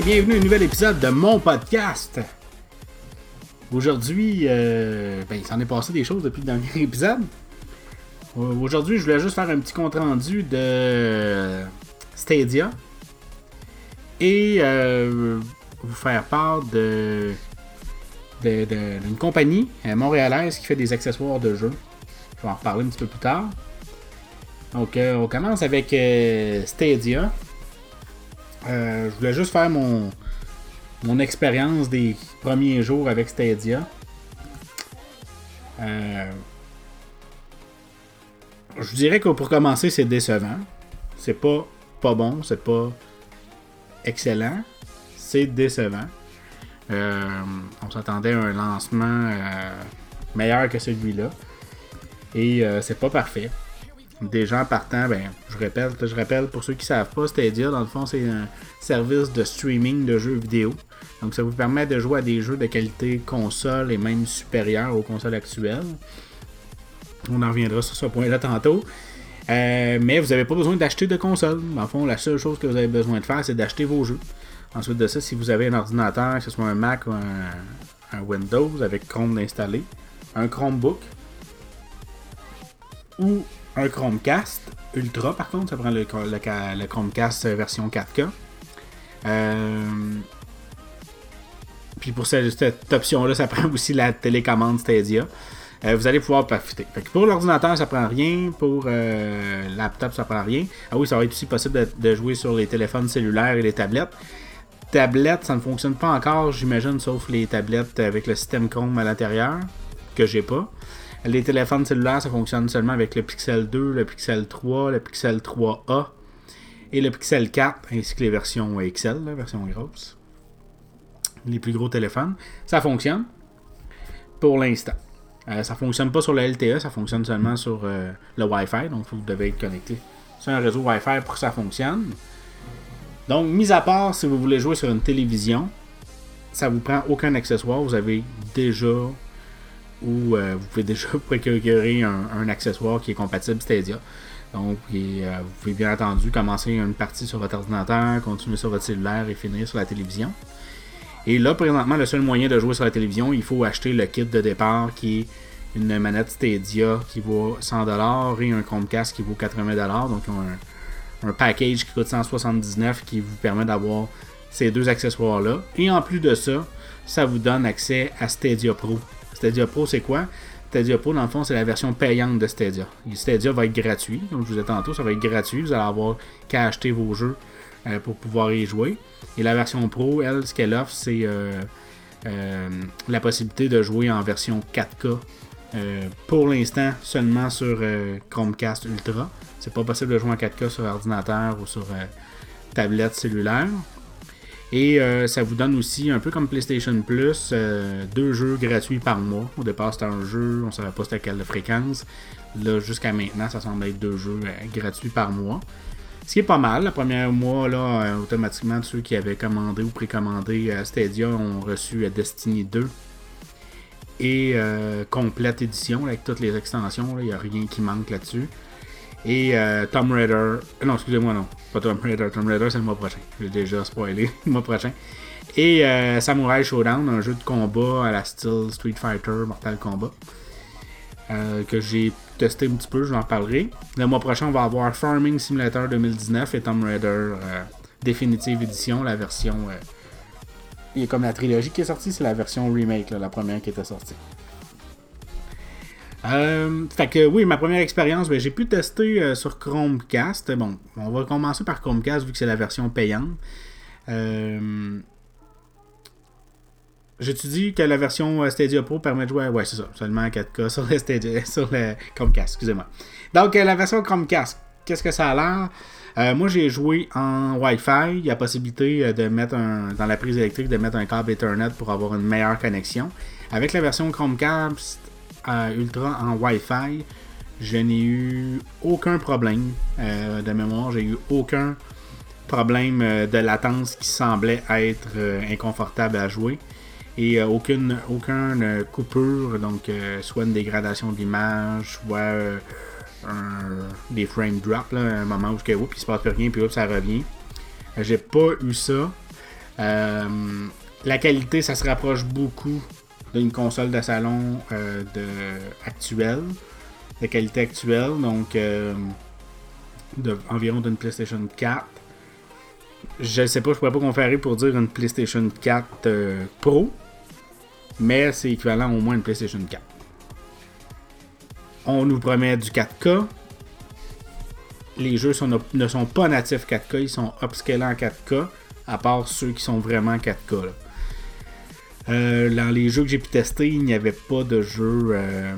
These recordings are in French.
bienvenue à un nouvel épisode de mon podcast. Aujourd'hui, euh, ben, il s'en est passé des choses depuis le dernier épisode. Euh, Aujourd'hui, je voulais juste faire un petit compte rendu de Stadia et euh, vous faire part de d'une compagnie montréalaise qui fait des accessoires de jeux. Je vais en reparler un petit peu plus tard. Donc, on commence avec Stadia. Euh, je voulais juste faire mon, mon expérience des premiers jours avec Stadia. Euh, je dirais que pour commencer, c'est décevant. C'est pas pas bon, c'est pas excellent. C'est décevant. Euh, on s'attendait à un lancement euh, meilleur que celui-là. Et c'est pas parfait. Déjà en partant, ben, je répète, rappelle pour ceux qui savent pas, Stadia, dans le fond, c'est un service de streaming de jeux vidéo. Donc ça vous permet de jouer à des jeux de qualité console et même supérieure aux consoles actuelles. On en reviendra sur ce point-là tantôt. Euh, mais vous n'avez pas besoin d'acheter de console. Le fond, la seule chose que vous avez besoin de faire, c'est d'acheter vos jeux. Ensuite de ça, si vous avez un ordinateur, que ce soit un Mac ou un Windows avec Chrome installé, un Chromebook ou un Chromecast Ultra, par contre, ça prend le, Chromecast version 4K. Euh, puis pour cette, cette option-là, ça prend aussi la télécommande Stadia. Euh, vous allez pouvoir profiter. Pour l'ordinateur, ça prend rien. Pour euh, laptop, ça prend rien. Ah oui, ça va être aussi possible de, de jouer sur les téléphones cellulaires et les tablettes. Tablettes, ça ne fonctionne pas encore, j'imagine, sauf les tablettes avec le système Chrome à l'intérieur, que j'ai pas. Les téléphones cellulaires, ça fonctionne seulement avec le Pixel 2, le Pixel 3, le Pixel 3A et le Pixel 4, ainsi que les versions XL, la version grosse. Les plus gros téléphones. Ça fonctionne pour l'instant. Euh, ça fonctionne pas sur le LTE, ça fonctionne seulement sur euh, le Wi-Fi, donc vous devez être connecté sur un réseau Wi-Fi pour que ça fonctionne. Donc, mis à part si vous voulez jouer sur une télévision, ça vous prend aucun accessoire, vous avez déjà ou euh, vous pouvez déjà procurer un, accessoire qui est compatible Stadia. Donc, euh, vous pouvez bien entendu commencer une partie sur votre ordinateur, continuer sur votre cellulaire et finir sur la télévision. Et là, présentement, le seul moyen de jouer sur la télévision, il faut acheter le kit de départ qui est une manette Stadia qui vaut 100$ et un Chromecast qui vaut 80$. Donc, un, un package qui coûte 179$ qui vous permet d'avoir ces deux accessoires-là. Et en plus de ça, ça vous donne accès à Stadia Pro. Stadia Pro, c'est quoi? Stadia Pro, dans le fond, c'est la version payante de Stadia. Stadia va être gratuit. Comme je vous ai tantôt, ça va être gratuit. Vous allez avoir qu'à acheter vos jeux euh, pour pouvoir y jouer. Et la version Pro, elle, ce qu'elle offre, c'est euh, euh, la possibilité de jouer en version 4K. euh, pour l'instant, seulement sur Chromecast Ultra. C'est pas possible de jouer en 4K sur ordinateur ou sur tablette cellulaire. Et euh, ça vous donne aussi, un peu comme PlayStation Plus, euh, deux jeux gratuits par mois. Au départ, c'était un jeu, on ne savait pas c'était quelle fréquence. Là, jusqu'à maintenant, ça semble être deux jeux euh, gratuits par mois. Ce qui est pas mal. Le premier mois, là, automatiquement, ceux qui avaient commandé ou précommandé Stadia ont reçu Destiny 2 et complète édition avec toutes les extensions. Il n'y a rien qui manque là-dessus. Et euh, Tomb Raider. euh, Non, excusez-moi, non. Pas Tomb Raider. Tomb Raider, c'est le mois prochain. J'ai déjà spoilé le mois prochain. Et euh, Samurai Showdown, un jeu de combat à la style Street Fighter, Mortal Kombat. que j'ai testé un petit peu, je vous en reparlerai. Le mois prochain, on va avoir Farming Simulator 2019 et Tomb Raider Definitive Edition, la version. il y a comme la trilogie qui est sortie, c'est la version remake, la première qui était sortie. Euh, fait que oui, ma première expérience, ben, j'ai pu tester euh, sur Chromecast. Bon, on va commencer par Chromecast vu que c'est la version payante. Euh, J'ai-tu dit que la version euh, Stadia Pro permet de jouer Ouais, c'est ça, seulement à 4K sur le, Stadia, sur le Chromecast, excusez-moi. Donc, la version Chromecast, qu'est-ce que ça a l'air? Moi, j'ai joué en Wi-Fi. Il y a possibilité de mettre un, dans la prise électrique de mettre un câble Ethernet pour avoir une meilleure connexion. Avec la version Chromecast Ultra en Wi-Fi, je n'ai eu aucun problème euh, de mémoire. J'ai eu aucun problème euh, de latence qui semblait être euh, inconfortable à jouer. Et aucune, aucune coupure, donc soit une dégradation d'image, soit euh, un- des frame drops, un moment où que, oups, il se passe plus rien, puis ça revient. J'ai pas eu ça. la qualité, ça se rapproche beaucoup d'une console de salon de, actuelle, de qualité actuelle, donc de, environ d'une PlayStation 4. Je sais pas, je pourrais pas comparer pour dire une PlayStation 4 Pro, mais c'est équivalent au moins à une PlayStation 4. On nous promet du 4K. Les jeux ne sont pas natifs 4K, ils sont upscalés en 4K, à part ceux qui sont vraiment 4K. Euh, dans les jeux que j'ai pu tester, il n'y avait pas de jeu. Euh,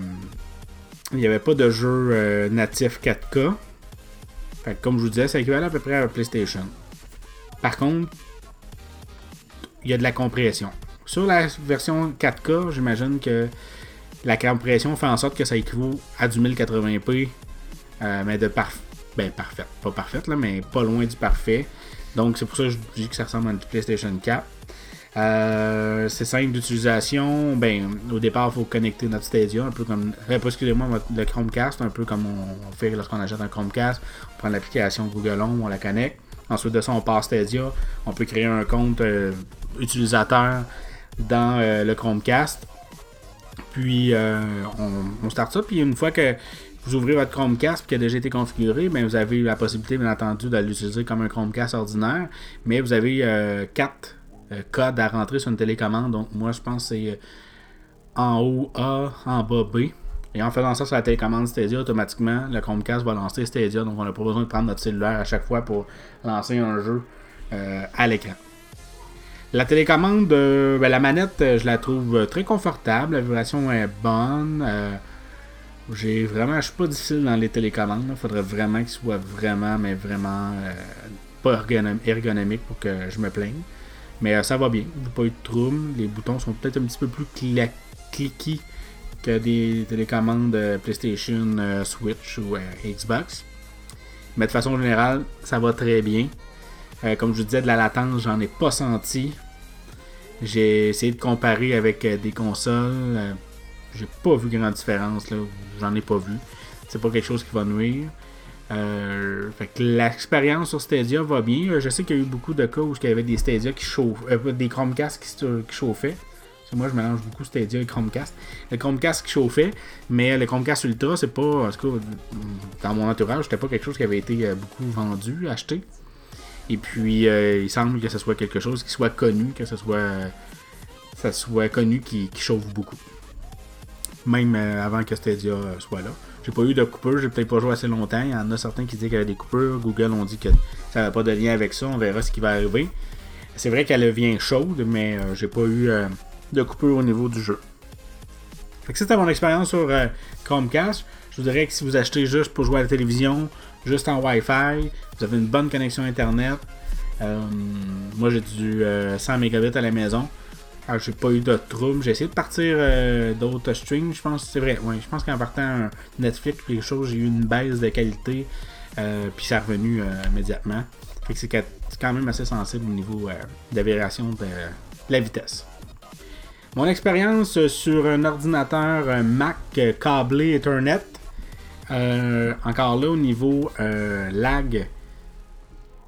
il n'y avait pas de jeu euh, natif 4K. comme je vous disais, c'est équivalent à peu près à PlayStation. Par contre, il y a de la compression. Sur la version 4K, j'imagine que la compression fait en sorte que ça équivaut à du 1080p, euh, mais de parfait. Ben, parfait. Pas parfaite, là, mais pas loin du parfait. Donc, c'est pour ça que je dis que ça ressemble à une PlayStation 4. Euh, c'est simple d'utilisation. Ben, au départ, il faut connecter notre Stadia, un peu comme. Euh, excusez-moi, le Chromecast, un peu comme on fait lorsqu'on achète un Chromecast. On prend l'application Google Home, on la connecte. Ensuite de ça, on passe Stadia. On peut créer un compte utilisateur dans le Chromecast. Puis euh, on, start ça. Puis une fois que vous ouvrez votre Chromecast qui a déjà été configuré, bien, vous avez la possibilité, bien entendu, de l'utiliser comme un Chromecast ordinaire. Mais vous avez euh, quatre euh, codes à rentrer sur une télécommande. Donc moi, je pense que c'est en haut A, en bas B. Et en faisant ça sur la télécommande Stadia, automatiquement, le Chromecast va lancer Stadia. Donc on n'a pas besoin de prendre notre cellulaire à chaque fois pour lancer un jeu à l'écran. La télécommande, euh, ben, la manette, euh, je la trouve euh, très confortable. La vibration est bonne. j'ai vraiment, je suis pas difficile dans les télécommandes. Il faudrait vraiment qu'il soit vraiment, mais vraiment pas ergonomique pour que je me plaigne. Mais ça va bien. A pas eu de trouble. Les boutons sont peut-être un petit peu plus cliqués que des télécommandes PlayStation, Switch ou Xbox. Mais de façon générale, ça va très bien. comme je vous disais, de la latence, j'en ai pas senti. J'ai essayé de comparer avec euh, des consoles. Euh, j'ai pas vu grande différence. J'en ai pas vu. C'est pas quelque chose qui va nuire. Euh, fait que l'expérience sur Stadia va bien. Je sais qu'il y a eu beaucoup de cas où il y avait des Stadia qui chauffaient, des Chromecast qui, chauffaient. moi, je mélange beaucoup Stadia et Chromecast. Le Chromecast qui chauffait, mais le Chromecast Ultra, c'est pas, en tout cas, dans mon entourage, c'était pas quelque chose qui avait été beaucoup vendu, acheté. Et puis, euh, il semble que ce soit quelque chose qui soit connu, que ce soit, ça soit connu qui, chauffe beaucoup. Même euh, avant que Stadia euh, soit là. J'ai pas eu de coupure, j'ai peut-être pas joué assez longtemps. Il y en a certains qui disent qu'il y avait des coupures. Google ont dit que ça n'avait pas de lien avec ça. On verra ce qui va arriver. C'est vrai qu'elle vient chaude, mais j'ai pas eu de coupure au niveau du jeu. Fait que c'était mon expérience sur Chromecast. Je vous dirais que si vous achetez juste pour jouer à la télévision, juste en Wi-Fi, vous avez une bonne connexion Internet. Euh, moi, j'ai du 100 euh, mégabits à la maison. Alors, j'ai pas eu de trouble. J'ai essayé de partir euh, d'autres streams. Je pense c'est vrai. Ouais, je pense qu'en partant Netflix quelque chose, j'ai eu une baisse de qualité. puis ça est revenu immédiatement. Fait que c'est quand même assez sensible au niveau de de, la vitesse. Mon expérience sur un ordinateur Mac câblé Ethernet. encore là, au niveau lag,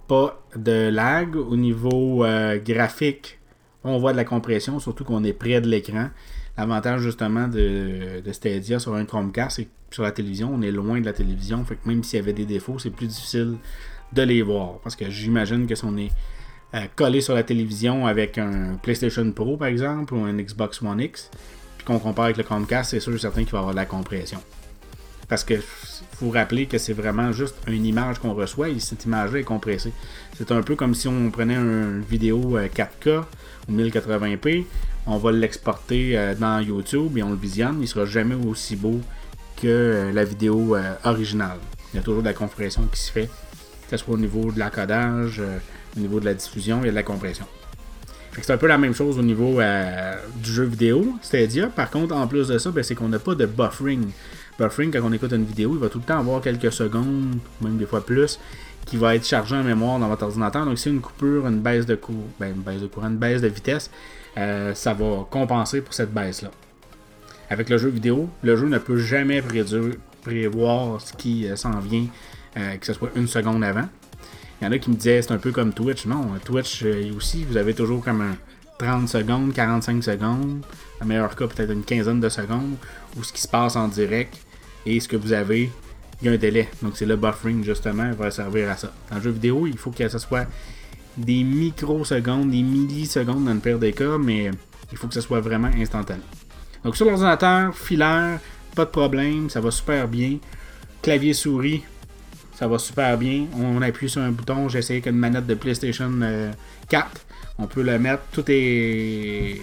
pas de lag. Au niveau euh, graphique, on voit de la compression, surtout qu'on est près de l'écran. L'avantage justement de, Stadia sur un Chromecast, c'est que sur la télévision, on est loin de la télévision. Fait que même s'il y avait des défauts, c'est plus difficile de les voir. Parce que j'imagine que si on est euh, collé sur la télévision avec un PlayStation Pro par exemple, ou un Xbox One X, puis qu'on compare avec le Chromecast, c'est sûr certain qu'il va avoir de la compression. Parce que faut rappeler que c'est vraiment juste une image qu'on reçoit et cette image-là est compressée. C'est un peu comme si on prenait une vidéo 4K euh, ou 1080p, on va l'exporter euh, dans YouTube et on le visionne, il sera jamais aussi beau que euh, la vidéo originale. Il y a toujours de la compression qui se fait, que ce soit au niveau de l'encodage, au niveau de la diffusion, il y a de la compression. C'est un peu la même chose au niveau du jeu vidéo, c'est-à-dire, par contre, en plus de ça, ben, c'est qu'on n'a pas de buffering buffering, quand on écoute une vidéo, il va tout le temps avoir quelques secondes, même des fois plus, qui va être chargé en mémoire dans votre ordinateur. Donc, si une coupure, une baisse de courant, ben, une baisse de courant, une baisse de vitesse, euh, ça va compenser pour cette baisse-là. Avec le jeu vidéo, le jeu ne peut jamais prévoir ce qui euh, s'en vient, euh, que ce soit une seconde avant. Il y en a qui me disaient c'est un peu comme Twitch. Non, Twitch aussi, vous avez toujours comme un 30 secondes, 45 secondes, en meilleur cas peut-être une quinzaine de secondes, où ce qui se passe en direct et ce que vous avez, il y a un délai. Donc c'est le buffering justement, va servir à ça. Dans le jeu vidéo, il faut que ce soit des microsecondes, des millisecondes dans le pire des cas, mais il faut que ce soit vraiment instantané. Donc sur l'ordinateur, filaire, pas de problème, ça va super bien. Clavier souris, ça va super bien. On appuie sur un bouton, j'ai essayé avec une manette de PlayStation 4. Euh, On peut le mettre, tout est,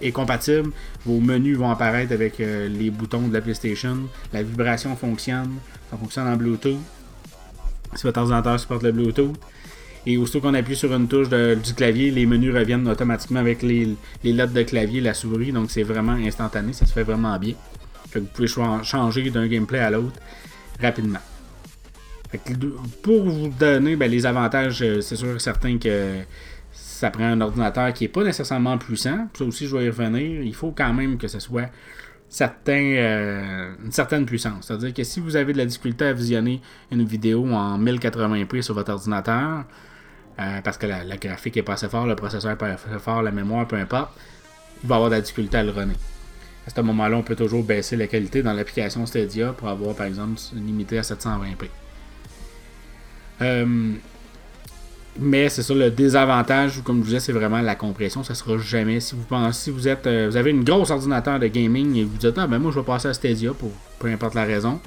est compatible. Vos menus vont apparaître avec euh, les boutons de la PlayStation. La vibration fonctionne. Ça fonctionne en Bluetooth. Si votre ordinateur supporte le Bluetooth. Et aussitôt qu'on appuie sur une touche du clavier, les menus reviennent automatiquement avec les, les lettres de clavier, la souris. Donc c'est vraiment instantané, ça se fait vraiment bien. vous pouvez changer d'un gameplay à l'autre rapidement. pour vous donner ben, les avantages, euh, c'est sûr et certain que ça prend un ordinateur qui n'est pas nécessairement puissant. Ça aussi, je vais y revenir. Il faut quand même que ce soit euh, une certaine puissance. C'est-à-dire que si vous avez de la difficulté à visionner une vidéo en 1080p sur votre ordinateur, euh, parce que la, graphique est pas assez fort, le processeur est pas assez fort, la mémoire, peu importe, il va avoir de la difficulté à le runner. À ce moment-là, on peut toujours baisser la qualité dans l'application Stadia pour avoir, par exemple, limité à 720p. Euh, mais c'est ça le désavantage, comme je vous disais, c'est vraiment la compression. Ça sera jamais. Si vous pensez, si vous êtes, euh, vous avez une grosse ordinateur de gaming et vous dites ah ben moi je vais passer à Stadia pour peu importe la raison,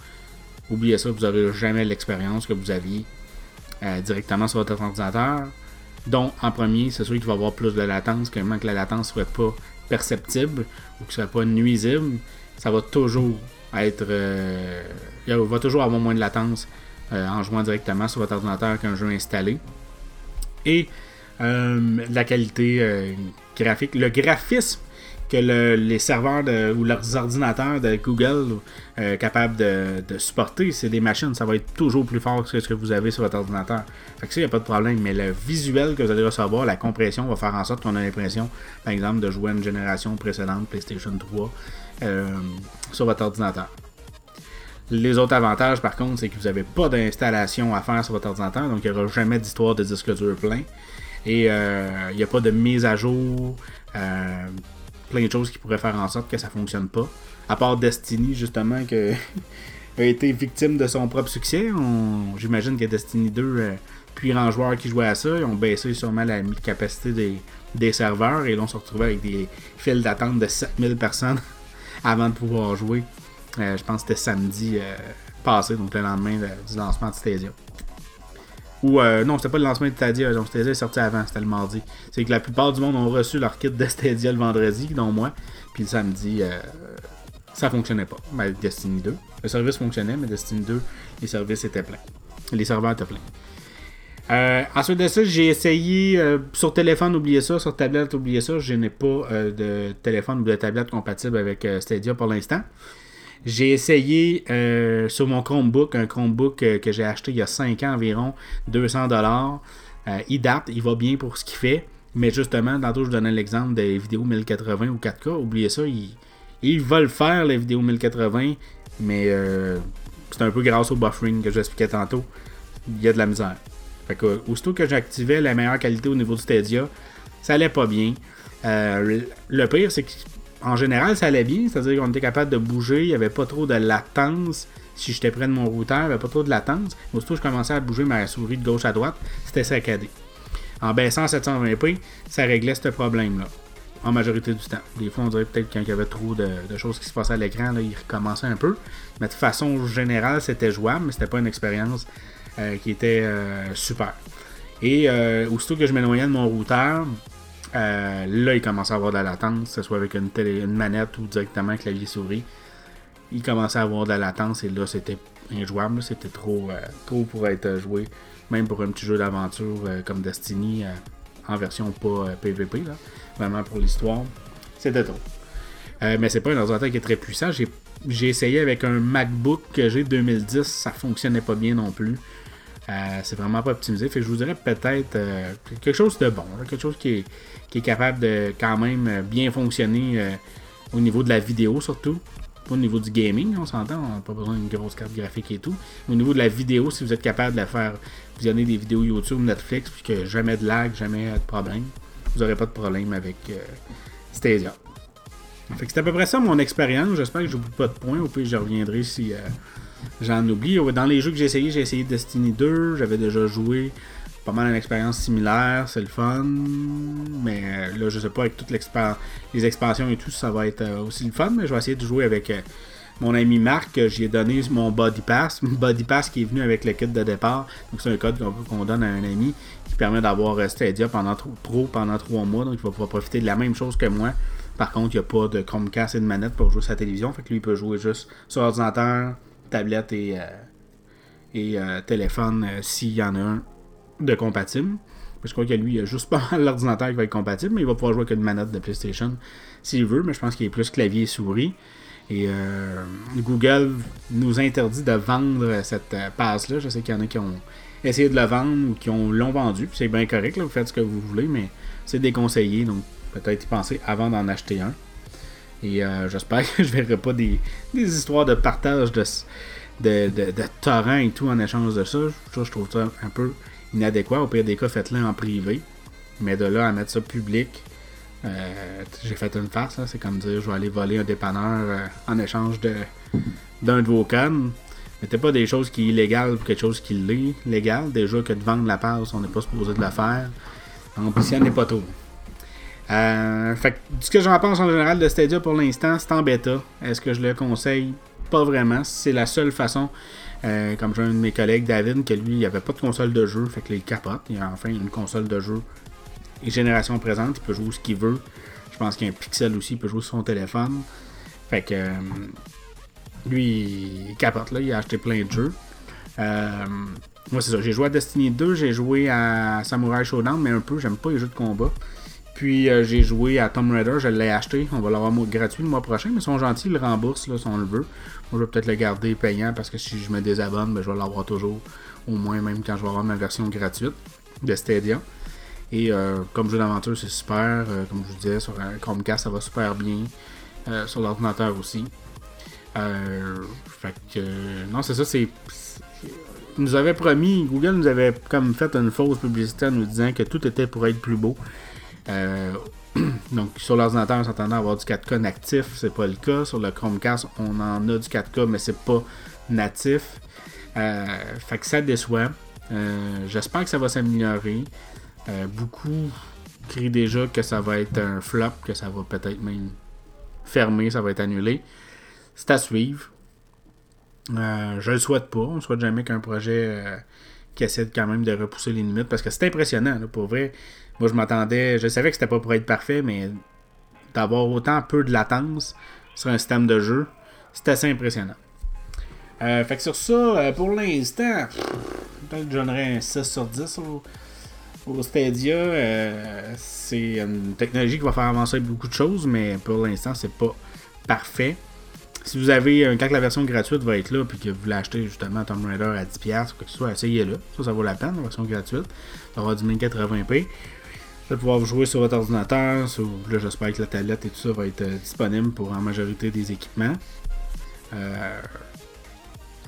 oubliez ça, vous n'aurez jamais l'expérience que vous aviez euh, directement sur votre ordinateur. Donc, en premier, c'est sûr qu'il va y avoir plus de latence, que même que la latence soit pas perceptible ou que ne soit pas nuisible, ça va toujours être. Euh, il va toujours avoir moins de latence en jouant directement sur votre ordinateur qu'un jeu installé. Et la qualité graphique, le graphisme que les serveurs ou leurs ordinateurs de Google euh, capables de, supporter, c'est des machines, ça va être toujours plus fort que ce que vous avez sur votre ordinateur. Fait que ça, il n'y a pas de problème, mais le visuel que vous allez recevoir, la compression va faire en sorte qu'on a l'impression, par exemple, de jouer à une génération précédente, PlayStation 3, euh, sur votre ordinateur. Les autres avantages, par contre, c'est que vous n'avez pas d'installation à faire sur votre ordinateur, donc il n'y aura jamais d'histoire de disque dur plein. Et euh, il n'y a pas de mise à jour plein de choses qui pourraient faire en sorte que ça fonctionne pas. À part Destiny, justement, qui a été victime de son propre succès. J'imagine que Destiny 2, euh, puis en joueurs qui jouaient à ça, ils ont baissé sûrement la capacité des, serveurs et là on se retrouvait avec des files d'attente de 7000 personnes avant de pouvoir jouer. Euh, je pense que c'était samedi euh, passé, donc le lendemain du lancement de Stadia. Ou euh, non, c'était pas le lancement de Stadia, donc Stadia est sorti avant, c'était le mardi. C'est que la plupart du monde ont reçu leur kit de Stadia le vendredi, dont moi. Puis le samedi, euh, ça fonctionnait pas. Ben, Destiny 2. Le service fonctionnait, mais Destiny 2, les services étaient pleins. Les serveurs étaient pleins. Euh, ensuite de ça, j'ai essayé euh, sur téléphone, oubliez ça, sur tablette, oubliez ça. Je n'ai pas de téléphone ou de tablette compatible avec Stadia pour l'instant. J'ai essayé euh, sur mon Chromebook, un Chromebook euh, que j'ai acheté il y a 5 ans environ, 200 dollars. Euh, il date, il va bien pour ce qu'il fait. Mais justement, tantôt je donnais l'exemple des vidéos 1080 ou 4K. Oubliez ça, ils, veulent faire les vidéos 1080, mais c'est un peu grâce au buffering que j'expliquais tantôt. Il y a de la misère. Fait que, aussitôt que j'activais la meilleure qualité au niveau du Stadia, ça allait pas bien. le pire, c'est que en général, ça allait bien. C'est-à-dire qu'on était capable de bouger. Il n'y avait pas trop de latence. Si j'étais près de mon routeur, il n'y avait pas trop de latence. Aussitôt que je commençais à bouger ma souris de gauche à droite, c'était saccadé. En baissant à 720p, ça réglait ce problème-là. En majorité du temps. Des fois, on dirait peut-être qu'il y avait trop de, choses qui se passaient à l'écran, il recommençait un peu. Mais de façon générale, c'était jouable, mais c'était pas une expérience euh, qui était euh, super. Et euh, aussitôt que je m'éloignais de mon routeur, euh, là, il commençait à avoir de la latence, que ce soit avec une, télé, une manette ou directement clavier-souris. Il commençait à avoir de la latence et là, c'était injouable. C'était trop, euh, trop pour être joué. Même pour un petit jeu d'aventure euh, comme Destiny en version pas PVP. Là. Vraiment pour l'histoire. C'était trop. mais c'est pas un ordinateur qui est très puissant. J'ai essayé avec un MacBook que j'ai 2010. Ça fonctionnait pas bien non plus. C'est vraiment pas optimisé. Je vous dirais peut-être quelque chose de bon. quelque chose qui est capable de quand même bien fonctionner euh, au niveau de la vidéo surtout. Pas au niveau du gaming, on s'entend, on n'a pas besoin d'une grosse carte graphique et tout. Au niveau de la vidéo, si vous êtes capable de faire visionner des vidéos YouTube, Netflix, puis que jamais de lag, jamais de problème, vous n'aurez pas de problème avec euh, Stadia. Fait que c'est à peu près ça mon expérience. J'espère que je n'oublie pas de points. Au pire, je reviendrai si euh, j'en oublie. Dans les jeux que j'ai essayé, j'ai essayé Destiny 2. J'avais déjà joué pas mal une expérience similaire, c'est le fun. Mais euh, là, je sais pas, avec toutes les expansions et tout, ça va être euh, aussi le fun. Mais je vais essayer de jouer avec euh, mon ami Marc. J'ai donné mon Body Pass. Body Pass qui est venu avec le kit de départ. Donc, c'est un code qu'on donne à un ami qui permet d'avoir Stadia pendant pro pendant trois mois. Donc, il va pouvoir profiter de la même chose que moi. Par contre, il n'y a pas de Chromecast et de manette pour jouer sa télévision. Fait que lui, il peut jouer juste sur ordinateur, tablette et, et téléphone s'il y en a un de compatible. Je crois que lui, il a juste pas l'ordinateur qui va être compatible, mais il va pouvoir jouer avec une manette de PlayStation s'il veut, mais je pense qu'il est plus clavier et souris. Et euh, Google nous interdit de vendre cette euh, passe-là. Je sais qu'il y en a qui ont essayé de la vendre ou qui l'ont vendu. C'est bien correct, vous faites ce que vous voulez, mais c'est déconseillé. Donc peut-être y penser avant d'en acheter un. Et euh, j'espère que je verrai pas des, histoires de partage de, de, de, et tout en échange de ça. Ça, je trouve ça un peu inadéquat. Au pire des cas, faites-le en privé. Mais de là à mettre ça public, euh, j'ai fait une farce. C'est comme dire je vais aller voler un dépanneur euh, en échange d'un de vos codes. Mettez pas des choses qui sont illégales pour quelque chose qui l'est légal. Déjà que de vendre la passe, on n'est pas supposé de le faire. Ambitionnez pas trop. Euh, fait ce que j'en pense en général de Stadia pour l'instant, c'est en bêta. Est-ce que je le conseille? Pas vraiment. C'est la seule façon euh, comme j'ai un de mes collègues, David, que lui, il avait pas de console de jeu, fait que il capote. Il a enfin une console de jeu et génération présente, il peut jouer ce qu'il veut. Je pense qu'il y a un pixel aussi, il peut jouer sur son téléphone. Fait que euh, lui, il capote, là, il a acheté plein de jeux. Euh, moi, c'est ça, j'ai joué à Destiny 2, j'ai joué à Samurai Showdown, mais un peu, j'aime pas les jeux de combat. Puis j'ai joué à Tomb Raider, je l'ai acheté, on va l'avoir gratuit le mois prochain, mais ils sont gentils, ils le remboursent là, si on le veut. Moi, je vais peut-être le garder payant parce que si je me désabonne, ben, je vais l'avoir toujours, au moins même quand je vais avoir ma version gratuite de Stadia. Et euh, comme jeu d'aventure, c'est super. Euh, comme je vous disais, sur Chromecast, ça va super bien. Euh, sur l'ordinateur aussi. fait que, non, c'est ça, c'est. nous avait promis, Google nous avait comme fait une fausse publicité en nous disant que tout était pour être plus beau. Donc, sur l'ordinateur, on à avoir du 4K natif, c'est pas le cas. Sur le Chromecast, on en a du 4K, mais c'est pas natif. Euh, fait que ça déçoit. Euh, j'espère que ça va s'améliorer. Euh, beaucoup crient déjà que ça va être un flop, que ça va peut-être même fermer, ça va être annulé. C'est à suivre. je le souhaite pas. On souhaite jamais qu'un projet qui essaie quand même de repousser les limites parce que c'est impressionnant, pour vrai. Moi, je m'attendais, je savais que c'était pas pour être parfait, mais d'avoir autant peu de latence sur un système de jeu, c'est assez impressionnant. Euh, fait que sur ça, euh, pour l'instant, peut-être que j'en un 6 sur 10 au, Stadia. Euh, c'est une technologie qui va faire avancer beaucoup de choses, mais pour l'instant, c'est pas parfait. Si vous avez, quand la version gratuite va être là, puis que vous voulez acheter justement Tomb Raider à 10$ ou quoi que ce soit, essayez-le. Ça, ça vaut la peine, la version gratuite. Ça avoir du 1080p de pouvoir jouer sur votre ordinateur. là, j'espère que la tablette et tout ça va être euh, disponible pour la majorité des équipements. Euh,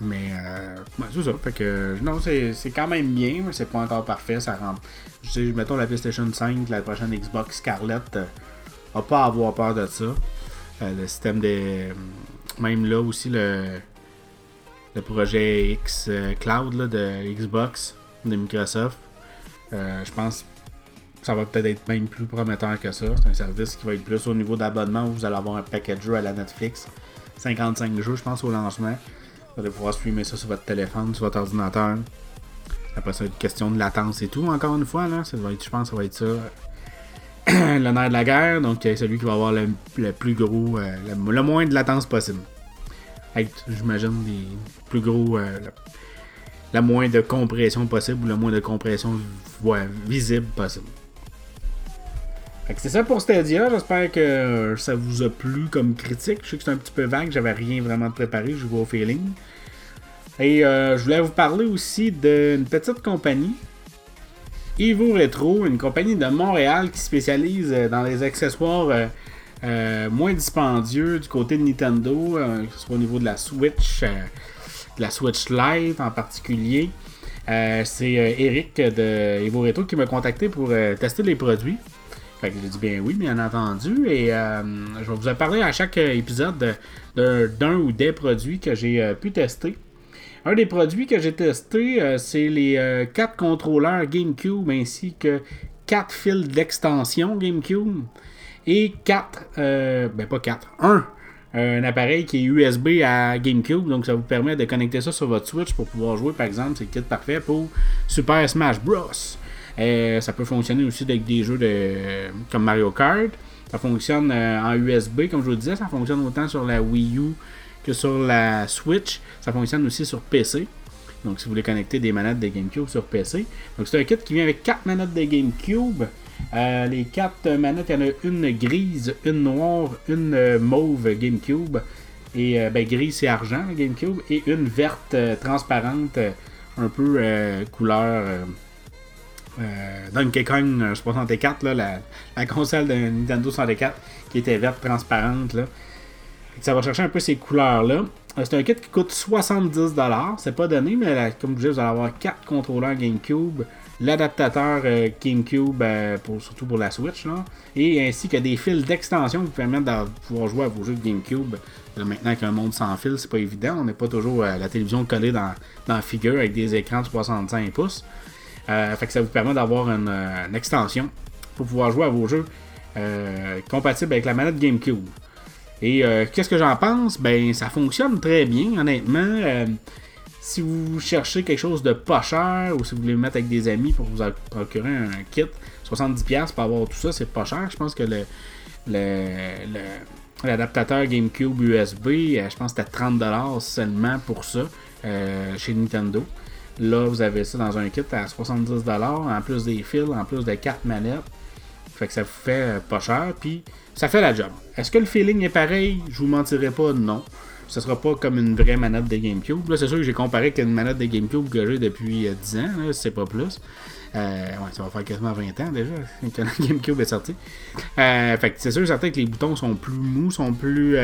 mais euh, c'est ça. Fait que non, c'est, quand même bien, mais c'est pas encore parfait. Ça rentre. Je sais, mettons la PlayStation 5, la prochaine Xbox Scarlett, va pas avoir peur de ça. le système des. Même là aussi le. Le projet X Cloud de Xbox de Microsoft. je pense ça va peut-être être même plus prometteur que ça. C'est un service qui va être plus au niveau d'abonnement où vous allez avoir un paquet de jeux à la Netflix. 55 jeux, je pense, au lancement. Vous allez pouvoir streamer ça sur votre téléphone, sur votre ordinateur. Après ça, une question de latence et tout, encore une fois. Là. Ça va être, je pense que ça va être ça. le nerf de la guerre, donc celui qui va avoir le, plus gros, euh, le, moins de latence possible. Avec, j'imagine, les plus gros, euh, la moins de compression possible ou le moins de compression visible possible c'est ça pour Stadia. J'espère que ça vous a plu comme critique. Je sais que c'est un petit peu vague. J'avais rien vraiment préparé. Je vois au feeling. Et euh, je voulais vous parler aussi d'une petite compagnie. Evo Retro, une compagnie de Montréal qui spécialise dans les accessoires euh, moins dispendieux du côté de Nintendo, que ce soit au niveau de la Switch, de la Switch Lite en particulier. c'est Eric de Evo Retro qui m'a contacté pour tester les produits. Fait que j'ai dit bien oui, bien entendu. Et je vais vous parler à chaque épisode d'un ou des produits que j'ai pu tester. Un des produits que j'ai testé, euh, c'est les euh, quatre contrôleurs GameCube ainsi que quatre fils d'extension GameCube et quatre, euh, ben pas quatre, un, un appareil qui est USB à GameCube, donc ça vous permet de connecter ça sur votre Switch pour pouvoir jouer par exemple, c'est le kit parfait pour Super Smash Bros. ça peut fonctionner aussi avec des jeux de, comme Mario Kart. Ça fonctionne en USB, comme je vous disais, ça fonctionne autant sur la Wii U que sur la Switch. Ça fonctionne aussi sur PC. Donc, si vous voulez connecter des manettes de GameCube sur PC. Donc, c'est un kit qui vient avec 4 manettes de GameCube. Euh, les 4 manettes, il y en a une grise, une noire, une mauve GameCube. Et euh, ben, gris, c'est argent, GameCube. Et une verte euh, transparente, un peu couleur. Donkey Kong 64, là, la, la, console de Nintendo 64 qui était verte transparente. Là. Ça va chercher un peu ces couleurs-là. Euh, c'est un kit qui coûte 70$. C'est pas donné, mais comme je disais, vous allez avoir 4 contrôleurs GameCube, l'adaptateur euh, GameCube, euh, pour, surtout pour la Switch, là, et ainsi que des fils d'extension qui vous permettent de pouvoir jouer à vos jeux de GameCube. maintenant qu'un monde sans fil, c'est pas évident. On n'est pas toujours la télévision collée dans, dans la figure avec des écrans de 65 pouces. fait que ça vous permet d'avoir une, une, extension pour pouvoir jouer à vos jeux compatibles avec la manette GameCube. Et euh, qu'est-ce que j'en pense? Ben, ça fonctionne très bien, honnêtement. Euh, si vous cherchez quelque chose de pas cher ou si vous voulez le mettre avec des amis pour vous procurer un kit, 70$ pour avoir tout ça, c'est pas cher. Je pense que le, l'adaptateur GameCube USB, euh, je pense que c'était 30$ seulement pour ça chez Nintendo. Là, vous avez ça dans un kit à 70$, en plus des fils, en plus de 4 manettes. Fait que ça vous fait pas cher. Puis ça fait la job. Est-ce que le feeling est pareil? Je vous mentirai pas, non. Ce sera pas comme une vraie manette de GameCube. Là, c'est sûr que j'ai comparé avec une manette de GameCube que j'ai depuis 10 euh, ans, là, c'est pas plus. Euh, ça va faire quasiment 20 ans déjà que la GameCube est sortie. Euh, fait que c'est sûr certain que les boutons sont plus mous, sont plus.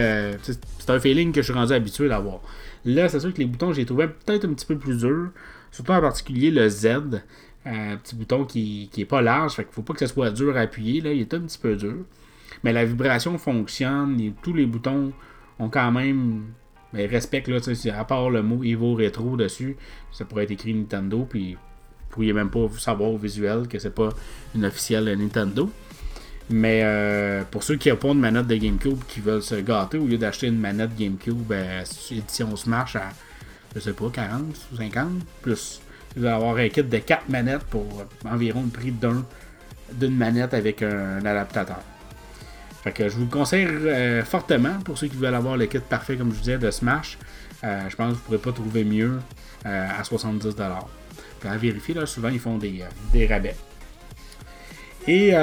c'est un feeling que je suis rendu habitué d'avoir. Là, c'est sûr que les boutons, j'ai trouvé peut-être un petit peu plus durs. Surtout en particulier le Z. Un petit bouton qui, qui est pas large, fait qu'il faut pas que ce soit dur à appuyer. Là, il est un petit peu dur. Mais la vibration fonctionne, et tous les boutons ont quand même. Mais ben, là, à part le mot Evo Retro dessus, ça pourrait être écrit Nintendo, puis vous pourriez même pas savoir au visuel que c'est pas une officielle Nintendo. Mais euh, pour ceux qui n'ont pas une manette de GameCube qui veulent se gâter, au lieu d'acheter une manette GameCube ben, édition Smash à, je sais pas, 40 ou 50, plus, vous allez avoir un kit de 4 manettes pour environ le prix d'un d'une manette avec un adaptateur. Fait que je vous le conseille euh, fortement pour ceux qui veulent avoir le kit parfait, comme je vous disais, de Smash. Euh, je pense que vous ne pourrez pas trouver mieux euh, à 70$. À vérifier, là, souvent ils font des, rabais. Et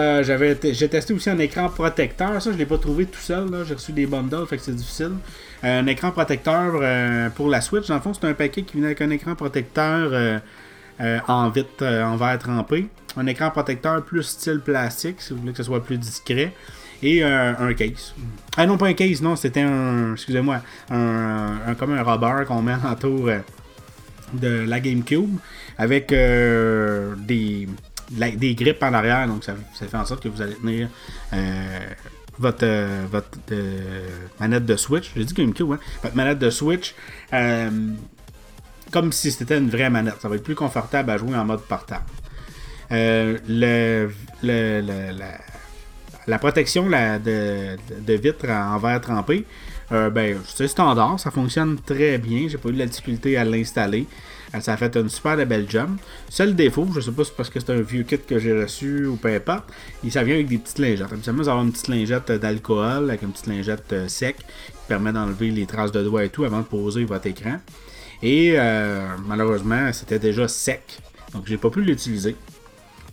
j'ai testé aussi un écran protecteur. Ça, je ne l'ai pas trouvé tout seul. J'ai reçu des bundles, fait que c'est difficile. Un écran protecteur pour la Switch. Dans le fond, c'est un paquet qui vient avec un écran protecteur en vite, en verre trempé. Un écran protecteur plus style plastique, si vous voulez que ce soit plus discret et un, case. Ah non, pas un case, non, c'était un, excusez-moi, un, comme un rubber qu'on met autour euh, de la GameCube avec euh, des, des grippes en arrière, donc ça, fait en sorte que vous allez tenir euh, votre, votre manette de Switch, j'ai dit GameCube, votre manette de Switch comme si c'était une vraie manette. Ça va être plus confortable à jouer en mode portable. le, le, le, la protection de, de, vitre en verre trempé, euh, ben, c'est standard, ça fonctionne très bien. J'ai pas eu de la difficulté à l'installer. Euh, ça a fait une super belle job. Seul défaut, je sais pas si c'est parce que c'est un vieux kit que j'ai reçu ou peu importe, et ça vient avec des petites lingettes. Habituellement, vous avez une petite lingette d'alcool avec une petite lingette euh, sec qui permet d'enlever les traces de doigts et tout avant de poser votre écran. Et malheureusement, c'était déjà sec. Donc j'ai pas pu l'utiliser.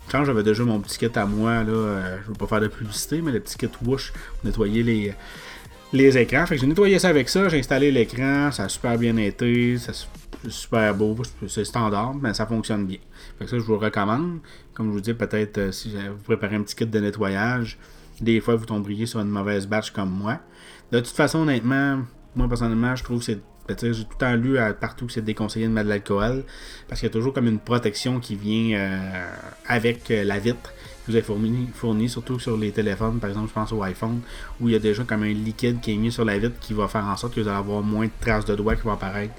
Quand j'avais déjà mon petit kit à moi, là, euh, je ne veux pas faire de publicité, mais le petit kit Woosh pour nettoyer les, les écrans. Fait que j'ai nettoyé ça avec ça, j'ai installé l'écran, ça a super bien été, c'est super beau, c'est standard, mais ça fonctionne bien. Fait que ça, je vous recommande. Comme je vous dis, peut-être euh, si vous préparez un petit kit de nettoyage, des fois vous tomberez sur une mauvaise batch comme moi. De toute façon, honnêtement, moi personnellement, je trouve que c'est. Ben, j'ai tout le temps lu partout que c'est déconseillé de mettre de l'alcool. Parce qu'il y a toujours comme une protection qui vient euh, avec euh, la vitre vous avez fourni, fourni, surtout sur les téléphones, par exemple, je pense au iPhone, où il y a déjà comme un liquide qui est mis sur la vitre qui va faire en sorte que vous allez avoir moins de traces de doigts qui vont apparaître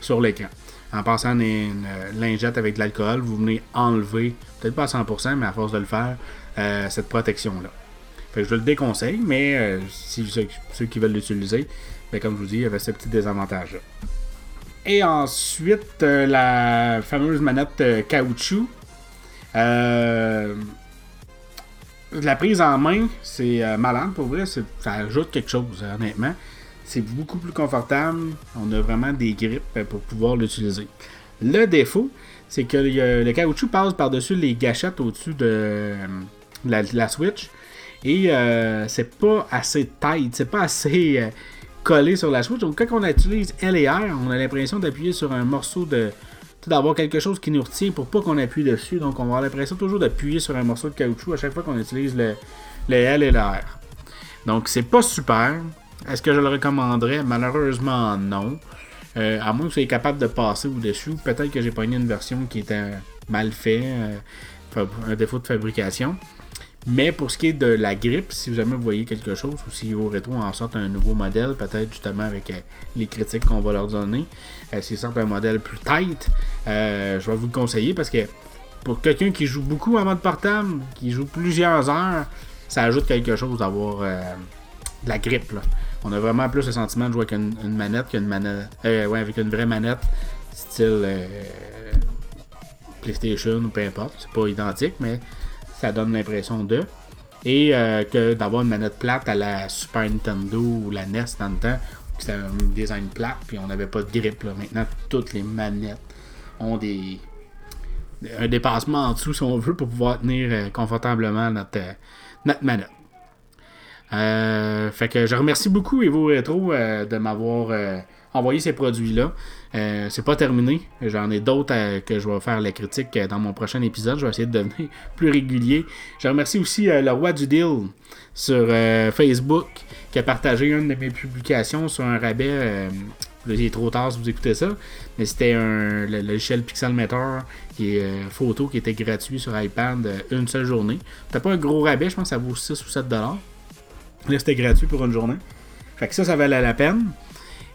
sur l'écran. En passant une, lingette avec de l'alcool, vous venez enlever, peut-être pas à 100%, mais à force de le faire, cette protection-là je le déconseille, mais euh, si ceux, qui veulent l'utiliser, ben, comme je vous dis, il y avait ce petit désavantage-là. Et ensuite, euh, la fameuse manette euh, caoutchouc. La prise en main, c'est malade pour vrai. Ça ajoute quelque chose, honnêtement. C'est beaucoup plus confortable. On a vraiment des grippes pour pouvoir l'utiliser. Le défaut, c'est que le caoutchouc passe par-dessus les gâchettes au-dessus de la Switch. Et euh, c'est pas assez tight, c'est pas assez euh, collé sur la Switch. Donc quand on utilise L et R, on a l'impression d'appuyer sur un morceau de. D'avoir quelque chose qui nous retient pour pas qu'on appuie dessus. Donc on va avoir l'impression toujours d'appuyer sur un morceau de caoutchouc à chaque fois qu'on utilise le, L et le R. Donc c'est pas super. Est-ce que je le recommanderais? Malheureusement non. Euh, à moins que vous soyez capable de passer au-dessus. Peut-être que j'ai pogné une version qui était mal faite, un défaut de fabrication. Mais pour ce qui est de la grippe, si jamais vous voyez quelque chose, ou si vos rétro en sortent un nouveau modèle, peut-être justement avec euh, les critiques qu'on va leur donner, euh, s'ils sortent un modèle plus tight, euh, je vais vous le conseiller parce que pour quelqu'un qui joue beaucoup en mode portable, qui joue plusieurs heures, ça ajoute quelque chose d'avoir de la grippe. On a vraiment plus le sentiment de jouer avec une, manette qu'une manette. ouais, avec une vraie manette, style PlayStation ou peu importe. C'est pas identique, mais ça donne l'impression de. Et euh, que d'avoir une manette plate à la Super Nintendo ou la NES dans le temps, c'était un design plate, puis on n'avait pas de grip. Là. Maintenant, toutes les manettes ont des un dépassement en dessous, si on veut, pour pouvoir tenir euh, confortablement notre, euh, notre manette. fait que je remercie beaucoup Evo Retro de m'avoir envoyé ces produits-là. Euh, c'est pas terminé. J'en ai d'autres euh, que je vais faire la critique euh, dans mon prochain épisode. Je vais essayer de devenir plus régulier. Je remercie aussi le roi du deal sur Facebook qui a partagé une de mes publications sur un rabais. il est trop tard si vous écoutez ça. Mais c'était un le logiciel Pixelmeter qui est photo qui était gratuit sur iPad une seule journée. C'était pas un gros rabais, je pense que ça vaut 6 ou 7 dollars. Là c'était gratuit pour une journée. Fait que ça, ça valait la peine.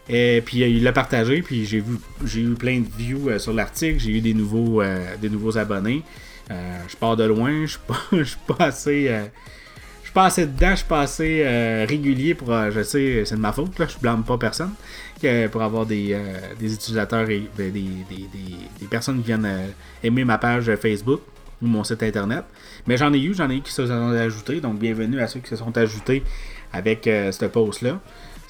Et puis il l'a partagé, puis j'ai vu j'ai eu plein de views euh, sur l'article, j'ai eu des nouveaux euh, des nouveaux abonnés. Euh, je pars de loin, je suis pas, suis pas assez je suis pas assez dedans, je suis pas assez régulier pour je sais c'est de ma faute là, je blâme pas personne pour avoir des, utilisateurs et ben, des, des, des, personnes qui viennent aimer ma page Facebook ou mon site internet. Mais j'en ai eu, j'en ai eu qui se sont ajoutés, donc bienvenue à ceux qui se sont ajoutés avec ce post là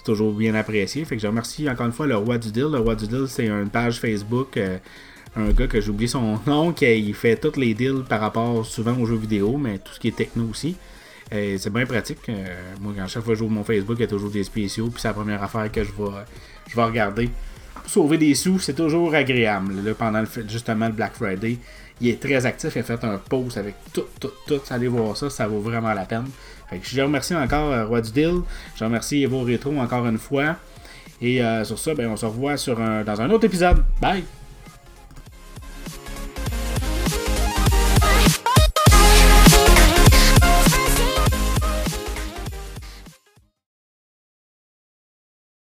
toujours bien apprécié. Fait que je remercie encore une fois le roi du deal. Le roi du deal, c'est une page Facebook. Euh, un gars que j'oublie son nom, qui fait tous les deals par rapport souvent aux jeux vidéo, mais tout ce qui est techno aussi. c'est bien pratique. Euh, moi, à chaque fois que joue mon Facebook, il y a toujours des spéciaux. Puis c'est la première affaire que je vais, je regarder. sauver des sous, c'est toujours agréable. Pendant le, justement le Black Friday, il est très actif. Il a fait un post avec tout, tout, tout. Allez voir ça, ça vaut vraiment la peine. Je remercie encore euh, Roi du Deal. Je remercie Evo Retro encore une fois. Et euh, sur ça, ben, on se revoit sur dans un autre épisode. Bye!